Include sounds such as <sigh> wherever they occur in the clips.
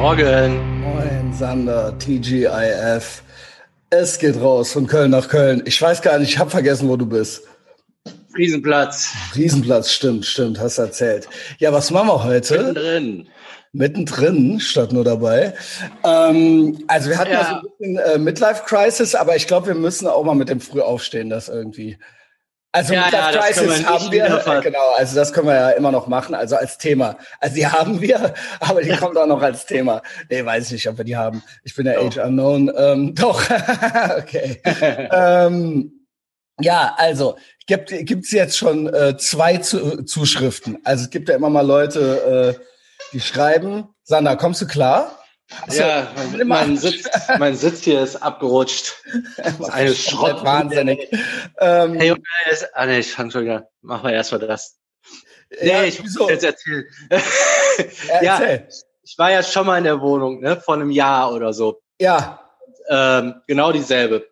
Morgen. Moin, Sander, TGIF. Es geht raus von Köln nach Köln. Ich weiß gar nicht, ich habe vergessen, wo du bist. Riesenplatz. Riesenplatz, stimmt, stimmt, hast erzählt. Ja, was machen wir heute? Mittendrin. Mittendrin, statt nur dabei. Ähm, also wir hatten ja, so ein bisschen äh, Midlife-Crisis, aber ich glaube, wir müssen auch mal mit dem Frühaufstehen das irgendwie. Also Ja, ja, das können wir Midlife-Crisis nicht haben wir, äh, genau, also das können wir ja immer noch machen, also als Thema. Also die haben wir, <laughs> aber die kommt auch noch als Thema. Nee, weiß ich nicht, ob wir die haben. Ich bin ja Doch. Age Unknown. Ähm, <laughs> doch, <laughs> okay. ähm, ja, also gibt gibt's jetzt schon äh, zwei zu, Zuschriften. Also es gibt ja immer mal Leute, äh, die schreiben. Sander, kommst du klar? Du- Ja, mein, Sitz, mein Sitz hier ist abgerutscht. Das <laughs> ist eine Schrott. wahnsinnig. Ähm, Hey, ist, ah nee, ich fang schon wieder. Machen wir erstmal das. Nee, ja, ich muss wieso? jetzt erzählen. <laughs> Ja, ich war ja schon mal in der Wohnung, ne, vor einem Jahr oder so. Ja, Ähm, genau dieselbe.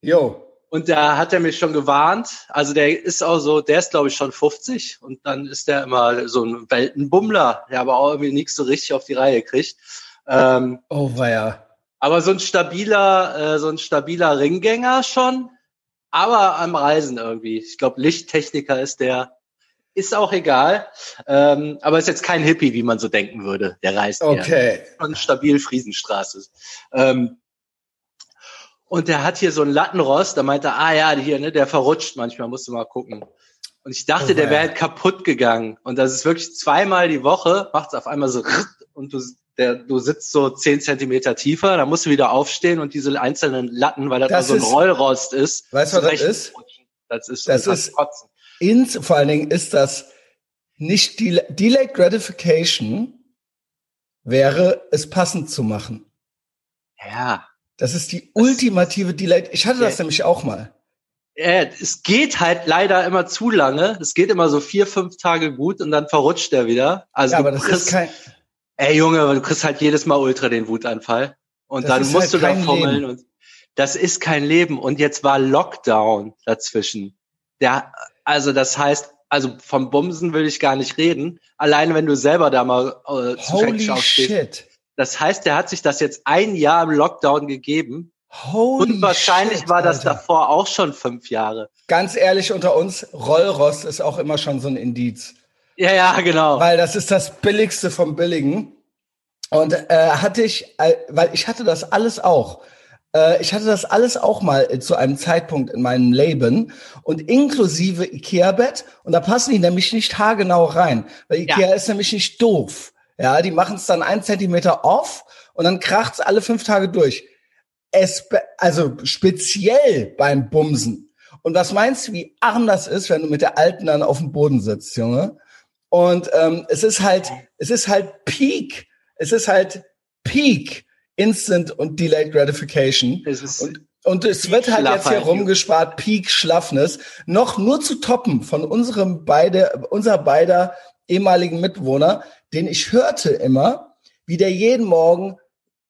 jo. Und da hat er mich schon gewarnt. Also der ist auch so, der ist glaube ich schon 50 und dann ist der immer so ein Weltenbummler, der aber auch irgendwie nichts so richtig auf die Reihe kriegt. Ähm, Oh, weia. aber so ein stabiler, äh, so ein stabiler Ringgänger schon, aber am Reisen irgendwie. Ich glaube, Lichttechniker ist der, ist auch egal. Ähm, aber ist jetzt kein Hippie, wie man so denken würde. Der reist Okay. schon stabil Friesenstraße. Ähm, und der hat hier so einen Lattenrost, da meinte er, ah ja, hier, ne, der verrutscht manchmal, musst du mal gucken. Und ich dachte, Oh, der wäre halt kaputt gegangen. Und das ist wirklich zweimal die Woche, macht es auf einmal so <laughs> und du, der, du sitzt so zehn Zentimeter tiefer, da musst du wieder aufstehen und diese einzelnen Latten, weil das, Das so ein ist- Rollrost ist. Weißt du, was das ist? Das ist, Das ist- kotzen. Ins, vor allen Dingen ist das nicht Del Delayed Gratification wäre es passend zu machen. Ja. Das ist die ultimative Delayed. Ich hatte das Ja. nämlich auch mal. Äh, es geht halt leider immer zu lange. Es geht immer so vier, fünf Tage gut und dann verrutscht er wieder. Also Ja, aber das ist kein, ey Junge, du kriegst halt jedes Mal ultra den Wutanfall. Und Das dann musst halt du da fummeln Leben. und das ist kein Leben. Und jetzt war Lockdown dazwischen. Der, also das heißt, also vom Bumsen will ich gar nicht reden. Alleine wenn du selber da mal äh, zu holy shit. Das heißt, der hat sich das jetzt ein Jahr im Lockdown gegeben. Holy Und wahrscheinlich shit, war das Alter. davor auch schon fünf Jahre. Ganz ehrlich unter uns, Rollrost ist auch immer schon so ein Indiz. Ja, ja, genau. Weil das ist das Billigste vom Billigen. Und äh, hatte ich, äh, weil ich hatte das alles auch. Äh, ich hatte das alles auch mal zu einem Zeitpunkt in meinem Leben und inklusive Ikea-Bett. Und da passen die nämlich nicht haargenau rein. Weil Ikea ist nämlich nicht doof. Ja, die machen es dann ein Zentimeter off und dann kracht's alle fünf Tage durch. Es, also speziell beim Bumsen. Und was meinst du, wie arm das ist, wenn du mit der Alten dann auf dem Boden sitzt, Junge? Und ähm, es ist halt, es ist halt Peak. Es ist halt Peak Instant und Delayed Gratification. Und, und es wird halt jetzt hier rumgespart, Peak Schlaffness, noch nur zu toppen von unserem beide, unser beider ehemaligen Mitbewohner, den ich hörte immer, wie der jeden Morgen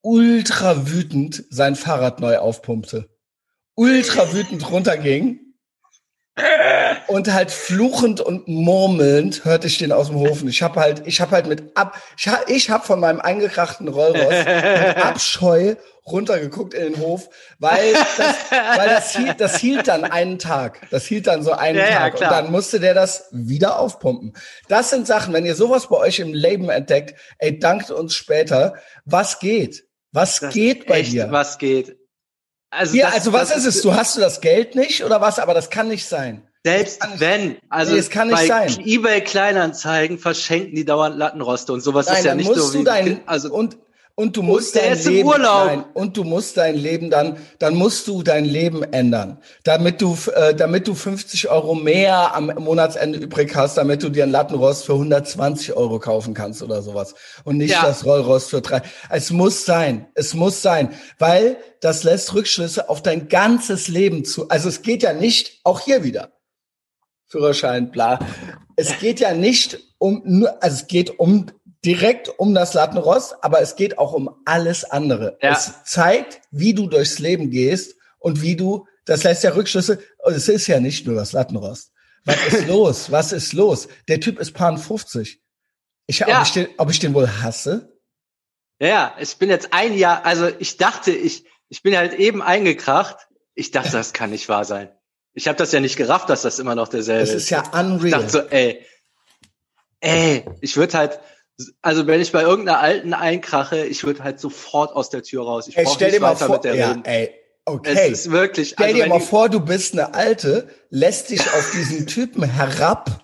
ultra wütend sein Fahrrad neu aufpumpte. Ultra wütend runterging. Und halt fluchend und murmelnd hörte ich den aus dem Hof. Und ich habe halt, ich habe halt mit ab, ich habe ich hab von meinem eingekrachten Rollrost mit <laughs> Abscheu runtergeguckt in den Hof, weil das, weil das hielt, das hielt dann einen Tag. Das hielt dann so einen Ja, ja, Tag. klar. und dann musste der das wieder aufpumpen. Das sind Sachen, wenn ihr sowas bei euch im Leben entdeckt, ey, dankt uns später. Was geht? Was Das geht bei echt, dir? Was geht? Also, ja, das- also was ist es? Du hast du das Geld nicht oder was? Aber das kann nicht sein. Selbst nicht- wenn, also Nee, es kann nicht bei sein. eBay Kleinanzeigen verschenken die dauernd Lattenroste und sowas Nein, ist ja nicht musst so du wie, dein also und und du musst der dein Leben Urlaub. Nein, und du musst dein Leben dann dann musst du dein Leben ändern, damit du äh, damit du 50 Euro mehr am Monatsende übrig hast, damit du dir ein Lattenrost für 120 Euro kaufen kannst oder sowas und nicht Ja. das Rollrost für drei. Es muss sein, es muss sein, weil das lässt Rückschlüsse auf dein ganzes Leben zu. Also es geht ja nicht, auch hier wieder. Führerschein, bla. Es geht ja nicht um nur, also es geht um direkt um das Lattenrost, aber es geht auch um alles andere. Ja. Es zeigt, wie du durchs Leben gehst und wie du, das lässt ja Rückschlüsse, und es ist ja nicht nur das Lattenrost. Was ist <laughs> los? Was ist los? Der Typ ist Pan 50. Ich, Ja. ob, ich den, ob ich den wohl hasse? Ja, ja, ich bin jetzt ein Jahr, also ich dachte, ich, ich bin halt eben eingekracht. Ich dachte, das kann nicht wahr sein. Ich habe das ja nicht gerafft, dass das immer noch derselbe ist. Das ist ja unreal. Ich dachte so, ey, ey, ich würde halt, also wenn ich bei irgendeiner alten einkrache, ich würde halt sofort aus der Tür raus. Ich ey, stell nicht dir mal weiter vor, mit der ja, reden. ey, okay. Es ist wirklich, Stell also dir mal vor, du bist eine Alte, lässt dich auf diesen Typen herab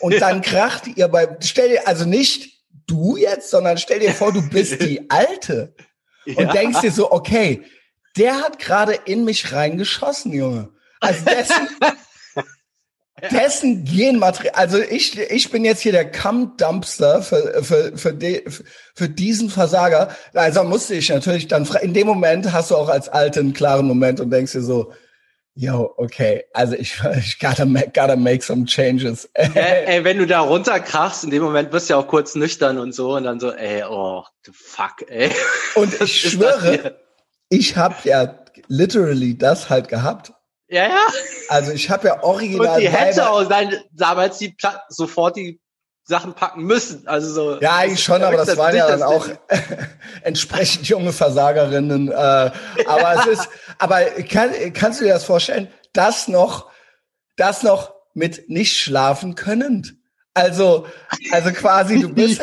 und <laughs> dann kracht ihr bei, stell dir, also nicht du jetzt, sondern stell dir vor, du bist die <laughs> Alte und Ja. denkst dir so, okay, der hat gerade in mich reingeschossen, Junge. Also dessen, <laughs> dessen Genmaterial, also ich, ich bin jetzt hier der Cum-Dumpster für, für, für, de, für diesen Versager. Also musste ich natürlich dann, in dem Moment hast du auch als Alte einen klaren Moment und denkst dir so, yo, okay, also ich, <laughs> ich gotta, make, gotta make some changes. Ey, <laughs> ey, wenn du da runterkrachst, in dem Moment wirst du ja auch kurz nüchtern und so und dann so, ey, oh, the fuck, ey. Und <laughs> ich schwöre, ich habe ja literally das halt gehabt. Ja, ja. Also ich habe ja original Und die hätte auch sein, damals die Pla sofort die Sachen packen müssen. Also so. Ja, eigentlich schon, aber das waren ja dann auch <laughs> entsprechend junge Versagerinnen. Äh, aber es ist, <laughs> aber kann, kannst du dir das vorstellen? Das noch, das noch mit nicht schlafen können. Also, also quasi, du bist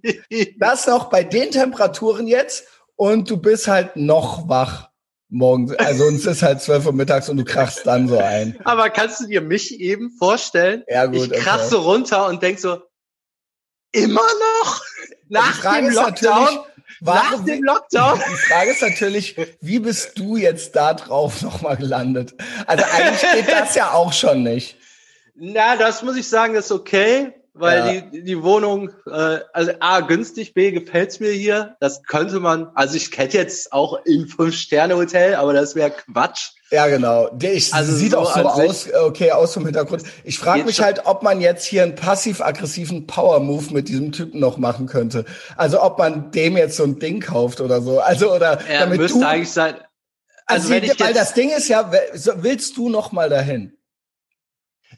<laughs> das noch bei den Temperaturen jetzt und du bist halt noch wach morgens. Also uns ist halt 12 Uhr mittags und du krachst dann so ein. aber kannst du dir mich eben vorstellen? Ja, gut, ich krach okay. so runter und denk so, immer noch? Nach dem Lockdown? natürlich, Nach warum, dem Lockdown? Die Frage ist natürlich, wie bist du jetzt da drauf nochmal gelandet? Also eigentlich geht das ja auch schon nicht. Na, das muss ich sagen, ist okay, weil Ja. die, die Wohnung, äh, also A, günstig, B, gefällt's mir hier. Das könnte man, also ich hätte jetzt auch im Fünf-Sterne-Hotel, aber das wäre Quatsch. Ja, genau. Der ich, Also sieht so auch so aus, okay, aus vom Hintergrund. Ich frage mich halt, ob man jetzt hier einen passiv-aggressiven Power-Move mit diesem Typen noch machen könnte. Also ob man dem jetzt so ein Ding kauft oder so. Also oder Er damit müsste du, eigentlich sein. also, Also, wenn ich weil das Ding ist ja, willst du noch mal dahin?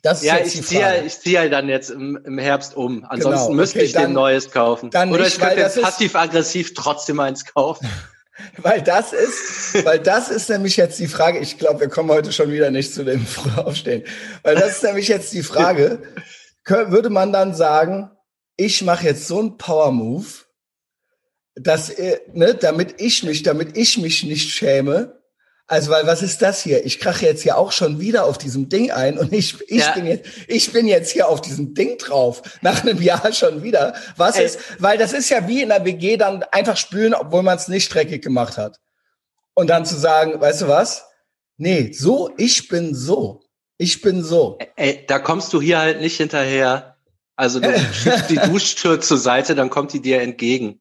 Das ja, ich ziehe, Frage. ich ziehe halt dann jetzt im, im Herbst um. Ansonsten Genau, müsste okay, ich dann- neues kaufen. dann Oder nicht, ich könnte jetzt passiv-aggressiv trotzdem eins kaufen. <laughs> <laughs> Weil das ist, weil das ist nämlich jetzt die Frage. Ich glaube, wir kommen heute schon wieder nicht zu dem <laughs> Frühaufstehen. Weil das ist nämlich jetzt die Frage. Würde man dann sagen, ich mache jetzt so einen Power Move, dass, äh, ne, damit ich mich, damit ich mich nicht schäme. Also, weil was ist das hier? Ich krache jetzt hier auch schon wieder auf diesem Ding ein und ich, ich Ja. bin jetzt, ich bin jetzt hier auf diesem Ding drauf. Nach einem Jahr schon wieder. Was Ey. ist, weil das ist ja wie in der WG dann einfach spülen, obwohl man es nicht dreckig gemacht hat. Und dann zu sagen, weißt du was? Nee, so, ich bin so. Ich bin so. Ey, da kommst du hier halt nicht hinterher. Also du <laughs> schiebst die Duschtür zur Seite, dann kommt die dir entgegen.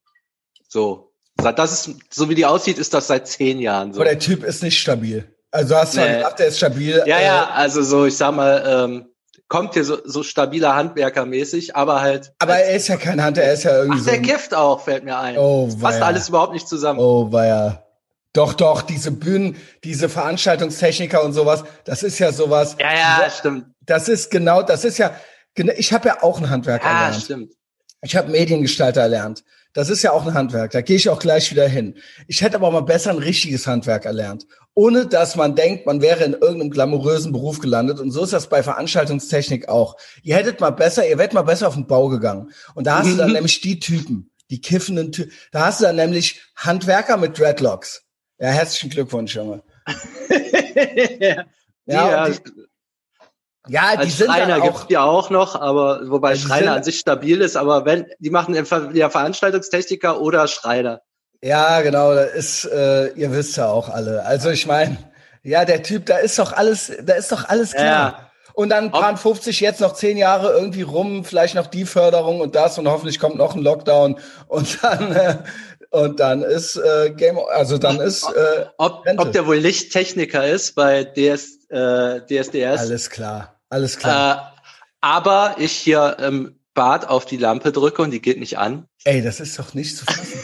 So. Das ist, so wie die aussieht, ist das seit zehn Jahren so. Aber der Typ ist nicht stabil. Also du hast zwar Nee. gedacht, der ist stabil. Ja, äh, ja, also so, ich sag mal, ähm, kommt hier so, so stabiler Handwerkermäßig, aber halt. Aber er ist ja kein Hunter, er ist ja irgendwie Ach, so. der Gift auch, fällt mir ein. Oh, Passt weia. alles überhaupt nicht zusammen. Oh, weia. Doch, doch, diese Bühnen, diese Veranstaltungstechniker und sowas, das ist ja sowas. Ja, ja, stimmt. Das ist genau, das ist ja, ich habe ja auch ein Handwerk Ja, erlernt. stimmt. Ich habe Mediengestalter erlernt. Das ist ja auch ein Handwerk. Da gehe ich auch gleich wieder hin. Ich hätte aber mal besser ein richtiges Handwerk erlernt. Ohne dass man denkt, man wäre in irgendeinem glamourösen Beruf gelandet. Und so ist das bei Veranstaltungstechnik auch. Ihr hättet mal besser, ihr wärt mal besser auf den Bau gegangen. Und da hast du dann <laughs> nämlich die Typen, die kiffenden Typen. Da hast du dann nämlich Handwerker mit Dreadlocks. Ja, herzlichen Glückwunsch, Junge. <laughs> ja, Ja, die, ja, die als sind Schreiner dann gibt's auch, die auch noch, aber wobei Die Schreiner sind- an sich stabil ist, aber wenn, die machen entweder Veranstaltungstechniker oder Schreiner. Ja, genau, das ist, äh, ihr wisst ja auch alle. Also ich meine, ja, der Typ, da ist doch alles, da ist doch alles klar. Ja. Und dann paar 50 jetzt noch zehn Jahre irgendwie rum, vielleicht noch die Förderung und das und hoffentlich kommt noch ein Lockdown und dann äh, und dann ist äh, Game, also dann ist äh, Ob, ob der wohl Lichttechniker ist bei DS, äh, DSDS. alles klar, alles klar. Äh, aber ich hier im Bad auf die Lampe drücke und die geht nicht an. Ey, das ist doch nicht zu fassen.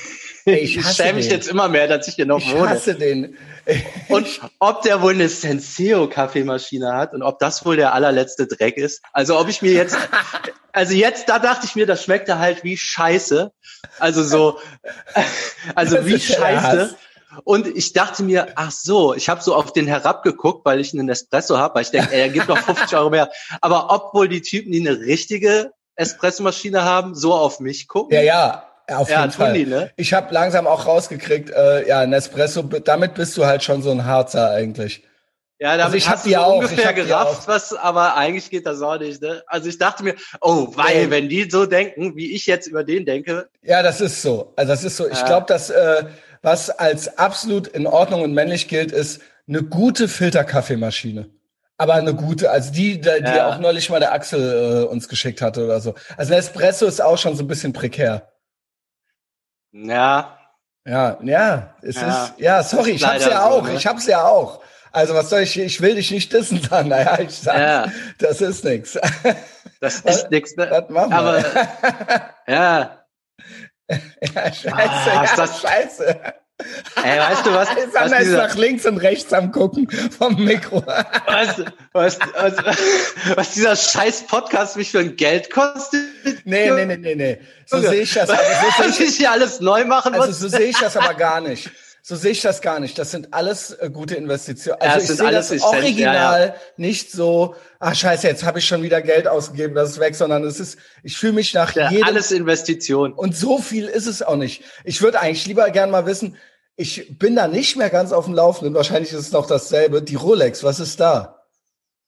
Ich, <laughs> ich schäme mich jetzt immer mehr, dass ich hier noch ich wohne. Ich hasse den. <laughs> und ob der wohl eine Senseo Kaffeemaschine hat und ob das wohl der allerletzte Dreck ist. Also ob ich mir jetzt, <laughs> also jetzt, da dachte ich mir, das schmeckte halt wie Scheiße. Also so, also das wie Scheiße. Und ich dachte mir, ach so, ich habe so auf den herabgeguckt, weil ich einen Espresso habe, weil ich denke, er gibt noch <laughs> 50 Euro mehr. Aber ob wohl die Typen, die eine richtige Espressomaschine haben, so auf mich gucken? Ja, ja, auf ja, jeden Fall. Die, ne? Ich habe langsam auch rausgekriegt, äh, ja, Nespresso, damit bist du halt schon so ein Harzer eigentlich. Ja, damit also ich du so auch, ungefähr gerafft, was, aber eigentlich geht das auch nicht. Ne? Also ich dachte mir, oh, weil ja. wenn die so denken, wie ich jetzt über den denke. Ja, das ist so. Also das ist so. Ich ja. glaube, dass äh, was als absolut in Ordnung und männlich gilt, ist eine gute Filterkaffeemaschine. Aber eine gute, also die, die ja. auch neulich mal der Axel äh, uns geschickt hatte oder so. Also Espresso ist auch schon so ein bisschen prekär. Ja. Ja, ja, es ja. ist, ja, sorry, ich hab's ja auch, so, ne? ich hab's ja auch. Also was soll ich, ich will dich nicht dissen <laughs> dann, naja, ich sag, ja. das ist nix. Das ist <laughs> nix, ne? Das machen wir. Aber, <laughs> ja. <laughs> Ja, scheiße, ah, ja, das, scheiße. Ey, weißt du was? <laughs> Sander was ist nach links und rechts am gucken vom Mikro. <laughs> Was, was, was, was dieser scheiß Podcast mich für ein Geld kostet? Nee, nee, nee, nee, nee. So sehe ich das. Aber so was ich hier alles neu machen muss? Also so sehe ich das aber gar nicht. So sehe ich das gar nicht. Das sind alles äh, gute Investitionen. Also ja, ich sehe das Original ja, ja. nicht so, ah scheiße, jetzt habe ich schon wieder Geld ausgegeben, das ist weg, sondern es ist, ich fühle mich nach ja, jedem... Alles Investition. Und so viel ist es auch nicht. Ich würde eigentlich lieber gern mal wissen, ich bin da nicht mehr ganz auf dem Laufenden. Wahrscheinlich ist es noch dasselbe. Die Rolex, was ist da?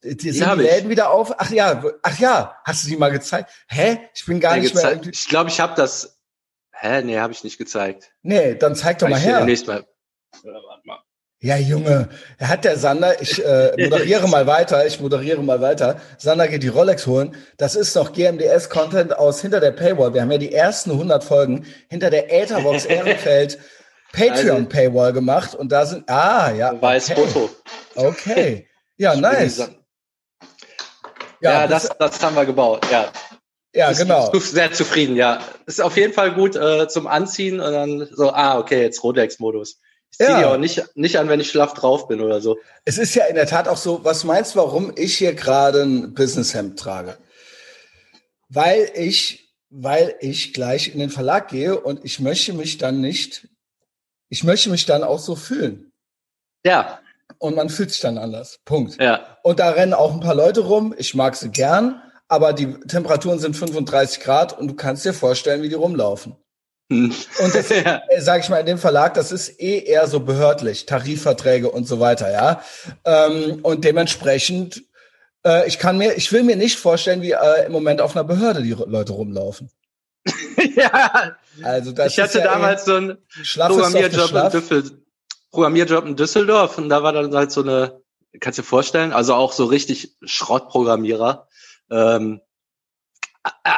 Die, die sind die Läden wieder auf. Ach ja, ach ja, hast du die mal gezeigt? Hä? Ich bin gar ja, nicht mehr. Ich glaube, ich habe das. Hä? Nee, habe ich nicht gezeigt. Nee, dann zeig doch mal ich her. Nächstes Mal. Ja, Junge, er hat der Sander, ich äh, moderiere mal weiter, ich moderiere mal weiter. Sander geht die Rolex holen. Das ist noch GMDS-Content aus hinter der Paywall. Wir haben ja die ersten 100 Folgen hinter der Etherbox <laughs> Ehrenfeld Patreon-Paywall also, gemacht und da sind, ah, ja. Weiß okay. Foto. Okay. <laughs> Ja, nice. Ja, ja das, das haben wir gebaut, ja. Ja, ist, genau. Ist sehr zufrieden, ja. Ist auf jeden Fall gut äh, zum Anziehen und dann so, ah, okay, jetzt Rolex-Modus. Ich ziehe ja. die auch nicht, nicht an, wenn ich schlaff drauf bin oder so. Es ist ja in der Tat auch so, was meinst du, warum ich hier gerade ein Businesshemd trage? Weil ich, weil ich gleich in den Verlag gehe und ich möchte mich dann nicht ich möchte mich dann auch so fühlen. Ja. Und man fühlt sich dann anders. Punkt. Ja. Und da rennen auch ein paar Leute rum. Ich mag sie gern, aber die Temperaturen sind 35 Grad und du kannst dir vorstellen, wie die rumlaufen. Hm. Und das, <laughs> ja. Äh, sag ich mal, in dem Verlag, das ist eh eher so behördlich, Tarifverträge und so weiter, ja. Ähm, und dementsprechend, äh, ich kann mir, ich will mir nicht vorstellen, wie äh, im Moment auf einer Behörde die Leute rumlaufen. <laughs> ja. Also das ich hatte ja damals so einen Programmierjob in, Düssel Programmierjob in Düsseldorf und da war dann halt so eine, kannst du dir vorstellen, also auch so richtig Schrottprogrammierer. Ähm,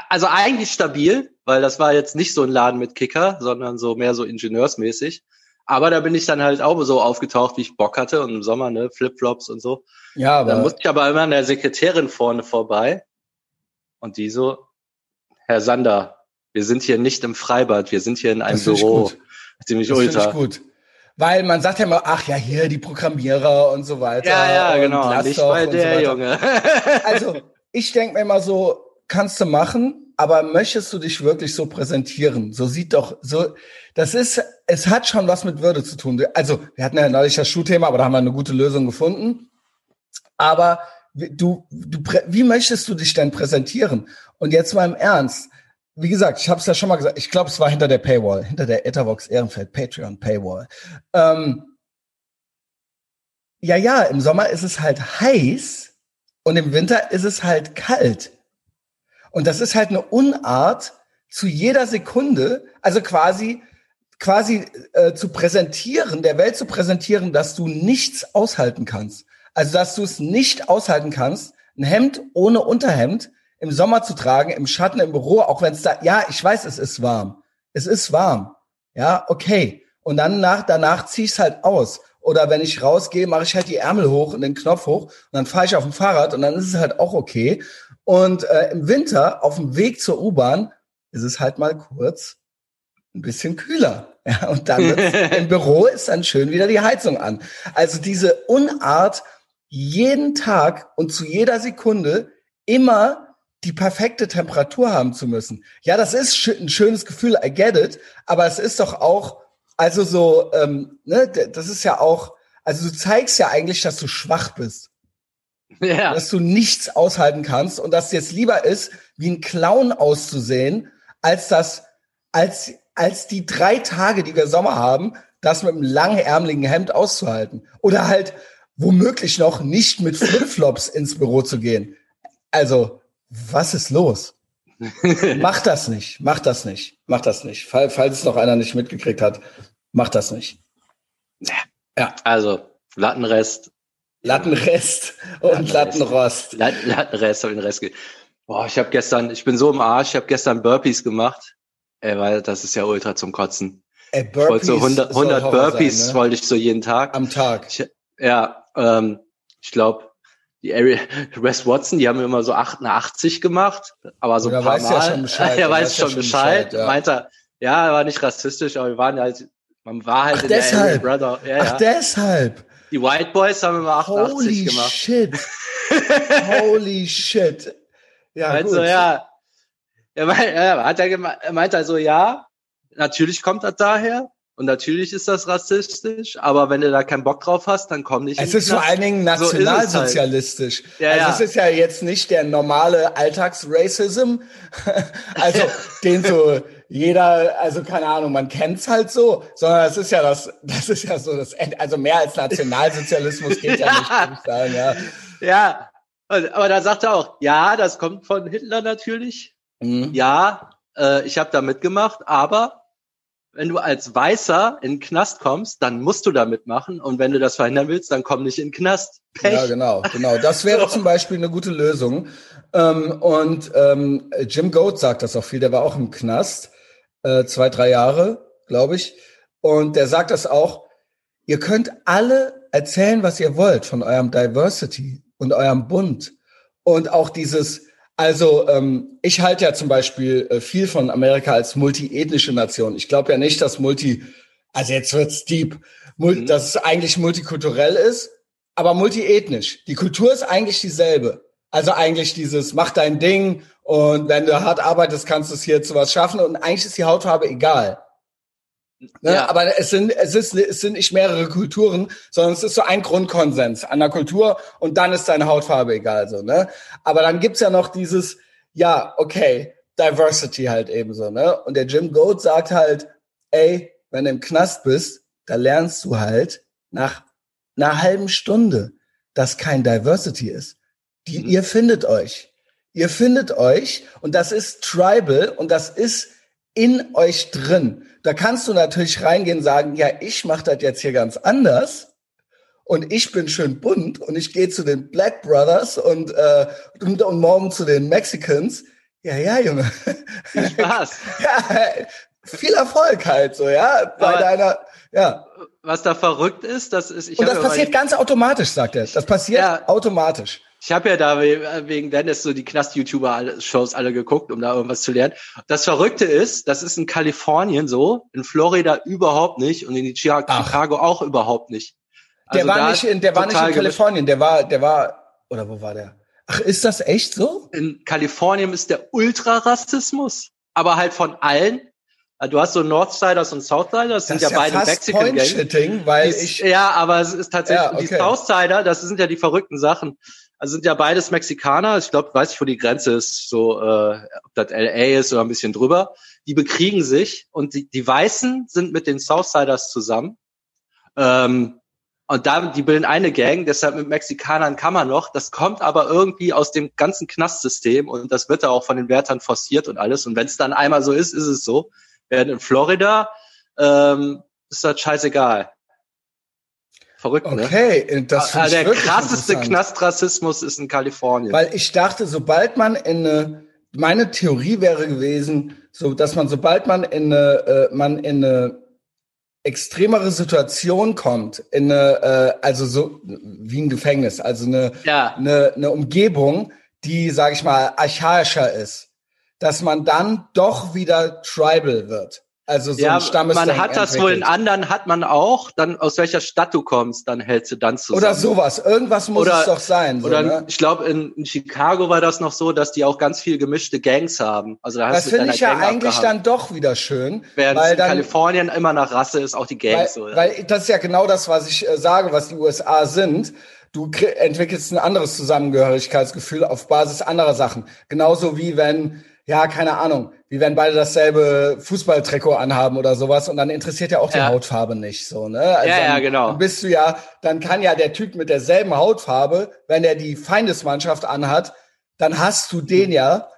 also eigentlich stabil, weil das war jetzt nicht so ein Laden mit Kicker, sondern so mehr so ingenieursmäßig. Aber da bin ich dann halt auch so aufgetaucht, wie ich Bock hatte und im Sommer, ne, Flipflops und so. Ja, aber. Dann musste ich aber immer an der Sekretärin vorne vorbei. Und die so, Herr Sander, wir sind hier nicht im Freibad, wir sind hier in einem Büro. Ziemlich das ultra. Ich gut. Weil man sagt ja immer, ach ja, hier die Programmierer und so weiter. Ja, ja, genau. Nicht bei der so Junge. also, <laughs> ich denke mir immer so, kannst du machen, aber möchtest du dich wirklich so präsentieren? So sieht doch, so, das ist, es hat schon was mit Würde zu tun. Also, wir hatten ja neulich das Schuhthema, aber da haben wir eine gute Lösung gefunden. Aber du, du, wie möchtest du dich denn präsentieren? Und jetzt mal im Ernst wie gesagt, ich habe es ja schon mal gesagt, ich glaube, es war hinter der Paywall, hinter der Etherbox Ehrenfeld Patreon Paywall. Ähm, ja, ja, im Sommer ist es halt heiß und im Winter ist es halt kalt. Und das ist halt eine Unart zu jeder Sekunde, also quasi quasi äh, zu präsentieren, der Welt zu präsentieren, dass du nichts aushalten kannst. Also dass du es nicht aushalten kannst, ein Hemd ohne Unterhemd im Sommer zu tragen, im Schatten, im Büro, auch wenn es da, ja, ich weiß, es ist warm. Es ist warm. Ja, okay. Und dann nach, danach zieh ich's halt aus. Oder wenn ich rausgehe, mache ich halt die Ärmel hoch und den Knopf hoch und dann fahre ich auf dem Fahrrad und dann ist es halt auch okay. Und äh, im Winter auf dem Weg zur U-Bahn ist es halt mal kurz ein bisschen kühler. <laughs> Ja, und dann <laughs> im Büro ist dann schön wieder die Heizung an. Also diese Unart, jeden Tag und zu jeder Sekunde immer die perfekte Temperatur haben zu müssen. Ja, das ist ein schönes Gefühl, I get it, aber es ist doch auch, also so, ähm, ne, das ist ja auch, also du zeigst ja eigentlich, dass du schwach bist. Ja. Dass du nichts aushalten kannst und dass es jetzt lieber ist, wie ein Clown auszusehen, als das, als, als die drei Tage, die wir Sommer haben, das mit einem langärmeligen Hemd auszuhalten. Oder halt womöglich noch nicht mit Flipflops ins Büro zu gehen. Also, was ist los? Mach das nicht, mach das nicht, mach das nicht. Falls es noch einer nicht mitgekriegt hat, mach das nicht. Ja. Also, Lattenrest. Lattenrest und Lattenrost. Lattenrest habe ich den Rest. Boah, ich habe gestern, ich bin so im Arsch, ich habe gestern Burpees gemacht. Ey, weil das ist ja ultra zum Kotzen. Ey, Burpees ich wollte so 100, 100 Burpees sein, ne? wollte ich so jeden Tag. Am Tag. Ich, ja, ähm, ich glaube, die Area, Wes Watson, die haben immer so 88 gemacht, aber so ein paar <laughs> weiß Mal. Ja schon Bescheid, er weiß schon Bescheid. Ja. Meint er, ja, er war nicht rassistisch, aber wir waren halt, man war halt Ach, in deshalb. der Area Brother. Ja, Ach, ja. deshalb. Die White Boys haben immer 88 Holy gemacht. Shit. <laughs> Holy shit. Ja, also, gut. ja. Er, meint, er hat er gemeint, er meint also, ja, natürlich kommt das daher. Und natürlich ist das rassistisch, aber wenn du da keinen Bock drauf hast, dann komm nicht. Es ist vor allen Dingen nationalsozialistisch. So halt. ja, also ja. es ist ja jetzt nicht der normale Alltagsracism, <laughs> also <laughs> den so jeder, also keine Ahnung, man kennt's halt so, sondern es ist ja das, das ist ja so das, also mehr als Nationalsozialismus geht ja nicht, <laughs> würde ich sagen, ja. Ja, aber da sagt er auch, ja, das kommt von Hitler natürlich. Mhm. Ja, äh, ich habe da mitgemacht, aber wenn du als Weißer in den Knast kommst, dann musst du da mitmachen. Und wenn du das verhindern willst, dann komm nicht in den Knast. Pech. Ja, genau, genau. Das wäre zum Beispiel eine gute Lösung. Ähm, und ähm, Jim Goat sagt das auch viel. Der war auch im Knast, äh, zwei, drei Jahre, glaube ich. Und der sagt das auch. Ihr könnt alle erzählen, was ihr wollt von eurem Diversity und eurem Bund. Und auch dieses, also ähm, ich halte ja zum Beispiel äh, viel von Amerika als multiethnische Nation. Ich glaube ja nicht, dass multi, also jetzt wird's deep, multi, mhm. dass es eigentlich multikulturell ist, aber multiethnisch. Die Kultur ist eigentlich dieselbe. Also eigentlich dieses, mach dein Ding und wenn du hart arbeitest, kannst du es hier zu was schaffen und eigentlich ist die Hautfarbe egal. Ne? Ja. Aber es sind, es, ist, es sind nicht mehrere Kulturen, sondern es ist so ein Grundkonsens an der Kultur und dann ist deine Hautfarbe egal. So, ne? Aber dann gibt's ja noch dieses, ja, okay, Diversity halt ebenso. Ne? Und der Jim Goat sagt halt, ey, wenn du im Knast bist, da lernst du halt nach einer halben Stunde, dass kein Diversity ist. Die, mhm. Ihr findet euch. Ihr findet euch und das ist tribal und das ist in euch drin. Da kannst du natürlich reingehen und sagen, ja, ich mache das jetzt hier ganz anders und ich bin schön bunt und ich gehe zu den Black Brothers und, äh, und, und morgen zu den Mexicans. Ja, ja, Junge. Viel Spaß. <laughs> ja, viel Erfolg halt so, ja, bei Aber deiner, ja. Was da verrückt ist, das ist, ich Und das passiert ganz automatisch, sagt er. Das passiert ja. automatisch. Ich habe ja da wegen Dennis so die Knast-YouTuber-Shows alle geguckt, um da irgendwas zu lernen. Das Verrückte ist, das ist in Kalifornien so, in Florida überhaupt nicht und in Chicago auch überhaupt nicht. Also der war nicht in, der war nicht in Kalifornien, der war, der war, oder wo war der? Ach, ist das echt so? In Kalifornien ist der Ultrarassismus, aber halt von allen. Du hast so Northsiders und Southsiders, das sind ja, ja beide Mexican Gang. weil ich ja, aber es ist tatsächlich ja, okay. die Southsider, das sind ja die verrückten Sachen. Also sind ja beides Mexikaner. Ich glaube, weiß ich, wo die Grenze ist, so äh, ob das LA ist oder ein bisschen drüber. Die bekriegen sich und die, die Weißen sind mit den Southsiders zusammen. Ähm, und da, die bilden eine Gang, deshalb mit Mexikanern kann man noch. Das kommt aber irgendwie aus dem ganzen Knastsystem und das wird da auch von den Wärtern forciert und alles. Und wenn es dann einmal so ist, ist es so. Während in Florida ähm, ist das scheißegal. Verrückt, ne? Okay, das ah, Der krasseste Knastrassismus ist in Kalifornien. Weil ich dachte, sobald man in eine, meine Theorie wäre gewesen, so dass man, sobald man in eine, äh, man in eine extremere Situation kommt, in eine, äh, also so wie ein Gefängnis, also eine, ja. eine, eine Umgebung, die, sage ich mal, archaischer ist, dass man dann doch wieder tribal wird. Also so ja, ein Stammesding man hat das wohl in entwickelt. anderen hat man auch, dann aus welcher Stadt du kommst, dann hältst du dann zusammen. Oder sowas. Irgendwas muss Oder- es doch sein. So, Oder ne? ich glaube, in, in Chicago war das noch so, dass die auch ganz viel gemischte Gangs haben. Also da hast Das finde ich ja Gang eigentlich abgehangen. dann doch wieder schön. Während weil in dann, Kalifornien immer nach Rasse ist, auch die weil, Gangs so. weil das ist ja genau das, was ich äh, sage, was die USA sind. Du entwickelst ein anderes Zusammengehörigkeitsgefühl auf Basis anderer Sachen. Genauso wie wenn, ja, keine Ahnung, wie wenn beide dasselbe Fußballtrikot anhaben oder sowas und dann interessiert ja auch die Ja. Hautfarbe nicht so, ne? Also Ja, ja, genau. Dann bist du ja, dann kann ja der Typ mit derselben Hautfarbe, wenn er die Feindesmannschaft anhat, dann hast du den ja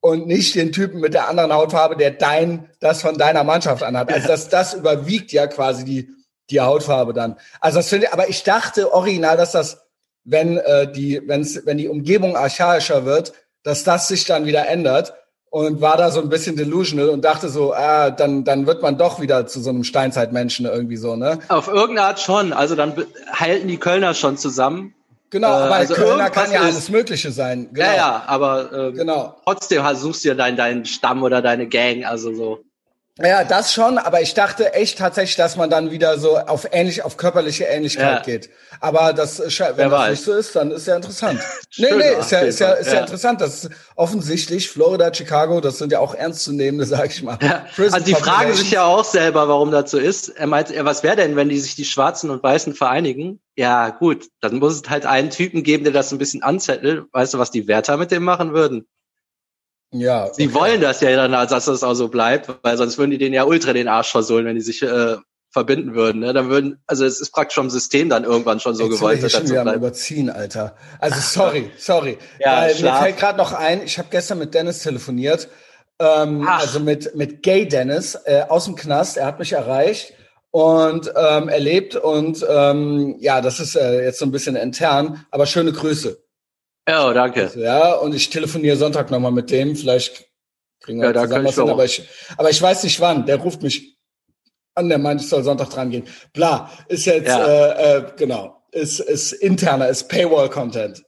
und nicht den Typen mit der anderen Hautfarbe, der dein, das von deiner Mannschaft anhat. Also das, das überwiegt ja quasi die, die Hautfarbe dann. Also das finde ich, aber ich dachte original, dass das, wenn äh, die, wenn's, wenn die Umgebung archaischer wird, dass das sich dann wieder ändert und war da so ein bisschen delusional und dachte so, ah, dann, dann wird man doch wieder zu so einem Steinzeitmenschen irgendwie so, ne? Auf irgendeine Art schon. Also dann halten die Kölner schon zusammen. Genau, Äh, aber also Kölner kann ja ist- alles Mögliche sein. Genau. Ja, ja, aber äh, Genau. trotzdem suchst du dir deinen deinen Stamm oder deine Gang, also so. Ja, das schon, aber ich dachte echt tatsächlich, dass man dann wieder so auf ähnlich, auf körperliche Ähnlichkeit Ja. geht. Aber das, wenn Wer das weiß. nicht so ist, dann ist ja interessant. <laughs> nee, Schön, nee, ist ja, ist ja, ist ja ja. interessant. Das ist offensichtlich Florida, Chicago, das sind ja auch ernstzunehmende, <laughs> sag ich mal. Ja, also die fragen sich ja auch selber, warum das so ist. Er meint, ja, was wäre denn, wenn die sich die Schwarzen und Weißen vereinigen? Ja, gut, dann muss es halt einen Typen geben, der das ein bisschen anzettelt. Weißt du, was die Wärter mit dem machen würden? Ja. Sie wollen das ja dann, als dass das auch so bleibt, weil sonst würden die den ja ultra den Arsch versohlen, wenn die sich äh, verbinden würden. Ne? Dann würden, also es ist praktisch vom System dann irgendwann schon so Jetzt gewollt, sind wir am. Überziehen, Alter. Also sorry, <laughs> sorry. Ja, Weil mir fällt gerade noch ein, ich habe gestern mit Dennis telefoniert, ähm, Ach. also mit, mit Gay Dennis äh, aus dem Knast. Er hat mich erreicht und ähm, erlebt und ähm, ja, das ist äh, jetzt so ein bisschen intern, aber schöne Grüße. Ja, danke. Ja, und ich telefoniere Sonntag nochmal mit dem, vielleicht kriegen wir Ja, da zusammen was hin, aber ich, aber ich weiß nicht wann. Der ruft mich an, der meint, ich soll Sonntag dran gehen. Bla, ist jetzt, Ja. äh, äh, genau, ist, ist interner, ist Paywall-Content.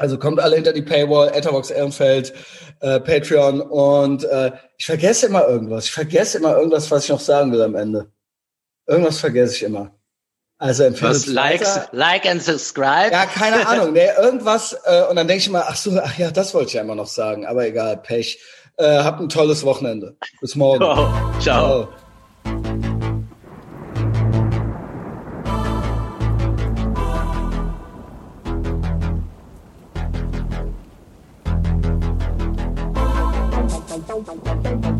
Also kommt alle hinter die Paywall, Etherbox Ehrenfeld, äh, Patreon und äh, ich vergesse immer irgendwas. Ich vergesse immer irgendwas, was ich noch sagen will am Ende. Irgendwas vergesse ich immer. Also empfehle Was es likes, weiter. like and subscribe. Ja, keine <laughs> Ahnung. Nee, irgendwas, äh, und dann denke ich immer, ach so, ach ja, das wollte ich ja immer noch sagen, aber egal, Pech. Äh, habt ein tolles Wochenende. Bis morgen. Oh, ciao. Ciao.